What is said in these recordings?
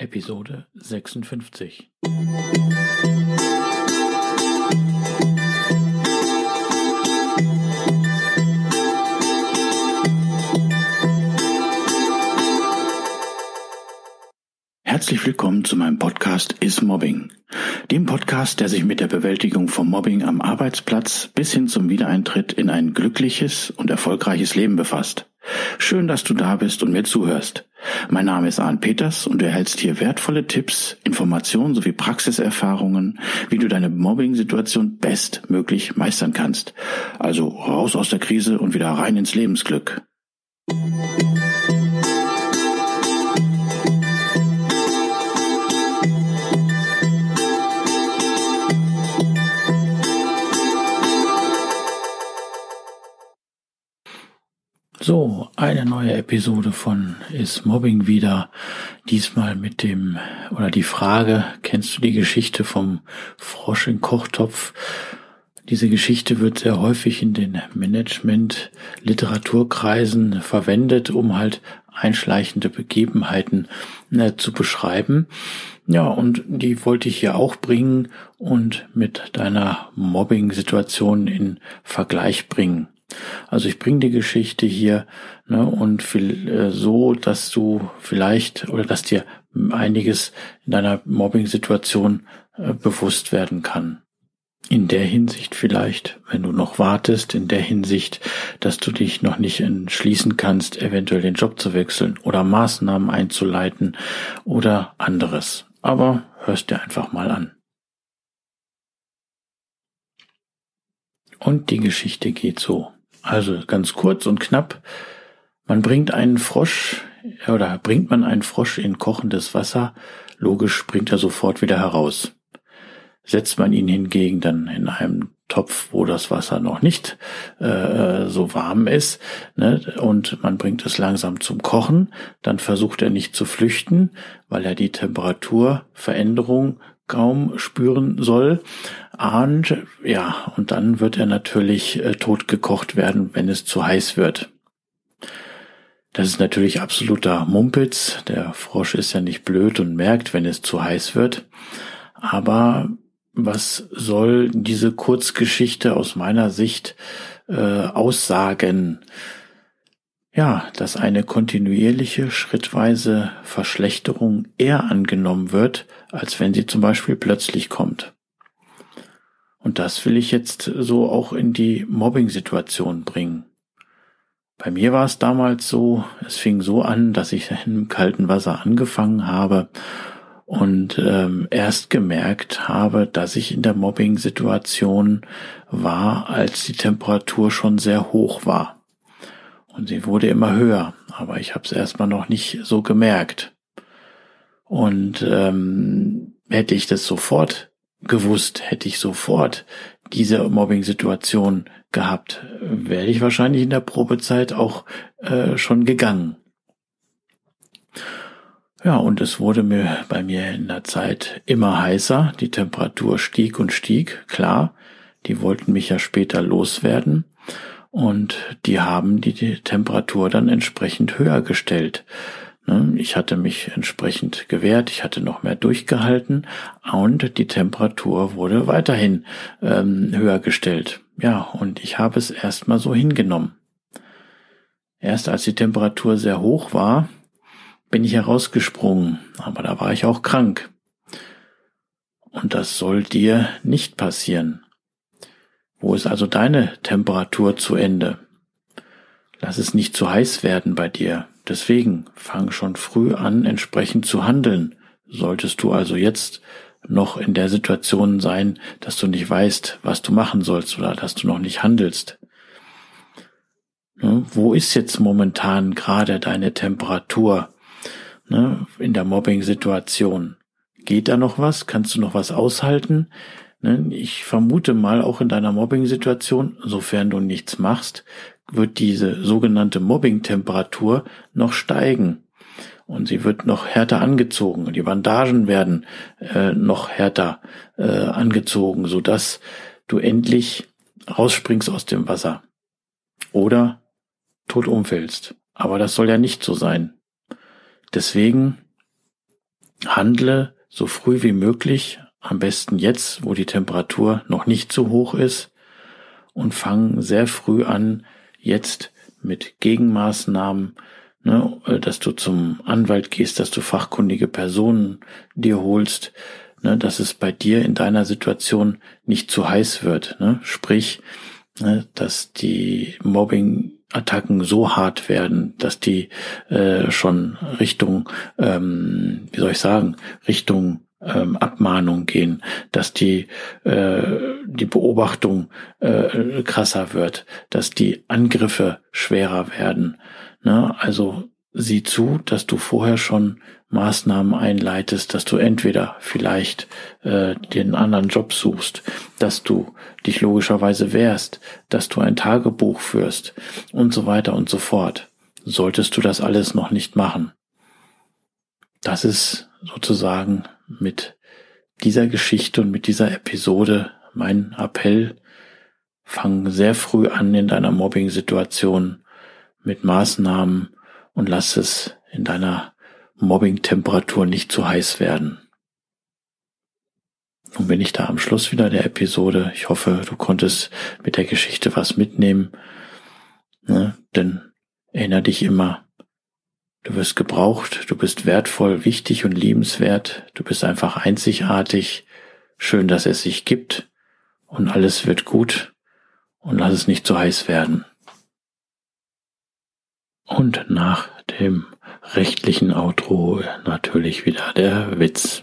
Episode 56. Herzlich willkommen zu meinem Podcast Is Mobbing, dem Podcast, der sich mit der Bewältigung von Mobbing am Arbeitsplatz bis hin zum Wiedereintritt in ein glückliches und erfolgreiches Leben befasst. Schön, dass du da bist und mir zuhörst. Mein Name ist Arne Peters und du erhältst hier wertvolle Tipps, Informationen sowie Praxiserfahrungen, wie du deine Mobbing-Situation bestmöglich meistern kannst. Also raus aus der Krise und wieder rein ins Lebensglück. So, eine neue Episode von Ist Mobbing wieder. Diesmal mit dem, oder die Frage, kennst du die Geschichte vom Frosch im Kochtopf? Diese Geschichte wird sehr häufig in den Management-Literaturkreisen verwendet, um halt einschleichende Begebenheiten äh, zu beschreiben. Ja, und die wollte ich hier auch bringen und mit deiner Mobbing-Situation in Vergleich bringen. Also ich bringe die Geschichte hier ne, und viel, äh, so, dass du vielleicht oder dass dir einiges in deiner Mobbing-Situation äh, bewusst werden kann. In der Hinsicht vielleicht, wenn du noch wartest, in der Hinsicht, dass du dich noch nicht entschließen kannst, eventuell den Job zu wechseln oder Maßnahmen einzuleiten oder anderes. Aber hörst dir einfach mal an. Und die Geschichte geht so. Also ganz kurz und knapp. Man bringt einen Frosch oder bringt man einen Frosch in kochendes Wasser, logisch springt er sofort wieder heraus. Setzt man ihn hingegen dann in einem Topf, wo das Wasser noch nicht äh, so warm ist, ne, und man bringt es langsam zum Kochen, dann versucht er nicht zu flüchten, weil er die Temperaturveränderung kaum spüren soll. Und ja, und dann wird er natürlich äh, tot gekocht werden, wenn es zu heiß wird. Das ist natürlich absoluter Mumpitz. Der Frosch ist ja nicht blöd und merkt, wenn es zu heiß wird. Aber was soll diese Kurzgeschichte aus meiner Sicht äh, aussagen? Ja, dass eine kontinuierliche, schrittweise Verschlechterung eher angenommen wird, als wenn sie zum Beispiel plötzlich kommt. Und das will ich jetzt so auch in die Mobbing-Situation bringen. Bei mir war es damals so, es fing so an, dass ich im kalten Wasser angefangen habe und ähm, erst gemerkt habe, dass ich in der Mobbing-Situation war, als die Temperatur schon sehr hoch war. Und sie wurde immer höher, aber ich habe es erstmal noch nicht so gemerkt. Und ähm, hätte ich das sofort gewusst, hätte ich sofort diese Mobbing-Situation gehabt, wäre ich wahrscheinlich in der Probezeit auch äh, schon gegangen. Ja, und es wurde mir bei mir in der Zeit immer heißer, die Temperatur stieg und stieg, klar, die wollten mich ja später loswerden und die haben die Temperatur dann entsprechend höher gestellt. Ne, ich hatte mich entsprechend gewehrt, ich hatte noch mehr durchgehalten und die Temperatur wurde weiterhin ähm, höher gestellt. Ja, und ich habe es erstmal so hingenommen. Erst als die Temperatur sehr hoch war, bin ich herausgesprungen, aber da war ich auch krank. Und das soll dir nicht passieren. Wo ist also deine Temperatur zu Ende? Lass es nicht zu heiß werden bei dir. Deswegen fang schon früh an, entsprechend zu handeln. Solltest du also jetzt noch in der Situation sein, dass du nicht weißt, was du machen sollst oder dass du noch nicht handelst. Ne, wo ist jetzt momentan gerade deine Temperatur ne, in der Mobbing-Situation? Geht da noch was? Kannst du noch was aushalten? Ne, ich vermute mal auch in deiner Mobbing-Situation, sofern du nichts machst, wird diese sogenannte Mobbing-Temperatur noch steigen. Und sie wird noch härter angezogen. Die Bandagen werden äh, noch härter äh, angezogen, sodass du endlich rausspringst aus dem Wasser. Oder tot umfällst. Aber das soll ja nicht so sein. Deswegen Handle so früh wie möglich, am besten jetzt, wo die Temperatur noch nicht zu hoch ist, und fang sehr früh an, jetzt mit Gegenmaßnahmen, ne, dass du zum Anwalt gehst, dass du fachkundige Personen dir holst, ne, dass es bei dir in deiner Situation nicht zu heiß wird. Ne? Sprich, ne, dass die Mobbing-Attacken so hart werden, dass die äh, schon Richtung, ähm, wie soll ich sagen, Richtung ähm, Abmahnung gehen, dass die äh, die Beobachtung äh, krasser wird, dass die Angriffe schwerer werden. Ne? Also sieh zu, dass du vorher schon Maßnahmen einleitest, dass du entweder vielleicht äh, den anderen Job suchst, dass du dich logischerweise wehrst, dass du ein Tagebuch führst und so weiter und so fort. Solltest du das alles noch nicht machen. Das ist sozusagen mit dieser Geschichte und mit dieser Episode mein Appell. Fang sehr früh an in deiner Mobbing-Situation mit Maßnahmen und lass es in deiner Mobbing-Temperatur nicht zu heiß werden. Nun bin ich da am Schluss wieder der Episode. Ich hoffe, du konntest mit der Geschichte was mitnehmen. Ne? Denn erinnere dich immer, du wirst gebraucht, du bist wertvoll, wichtig und liebenswert, du bist einfach einzigartig. Schön, dass es sich gibt und alles wird gut und lass es nicht zu heiß werden. Und nach dem rechtlichen Outro natürlich wieder der Witz.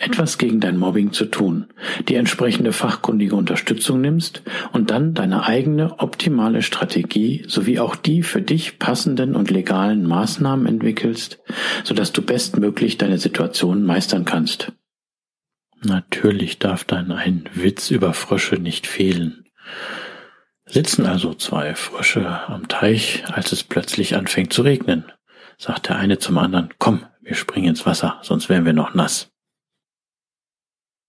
etwas gegen dein Mobbing zu tun, die entsprechende fachkundige Unterstützung nimmst und dann deine eigene optimale Strategie sowie auch die für dich passenden und legalen Maßnahmen entwickelst, sodass du bestmöglich deine Situation meistern kannst. Natürlich darf dann ein Witz über Frösche nicht fehlen. Sitzen also zwei Frösche am Teich, als es plötzlich anfängt zu regnen. Sagt der eine zum anderen, komm, wir springen ins Wasser, sonst wären wir noch nass.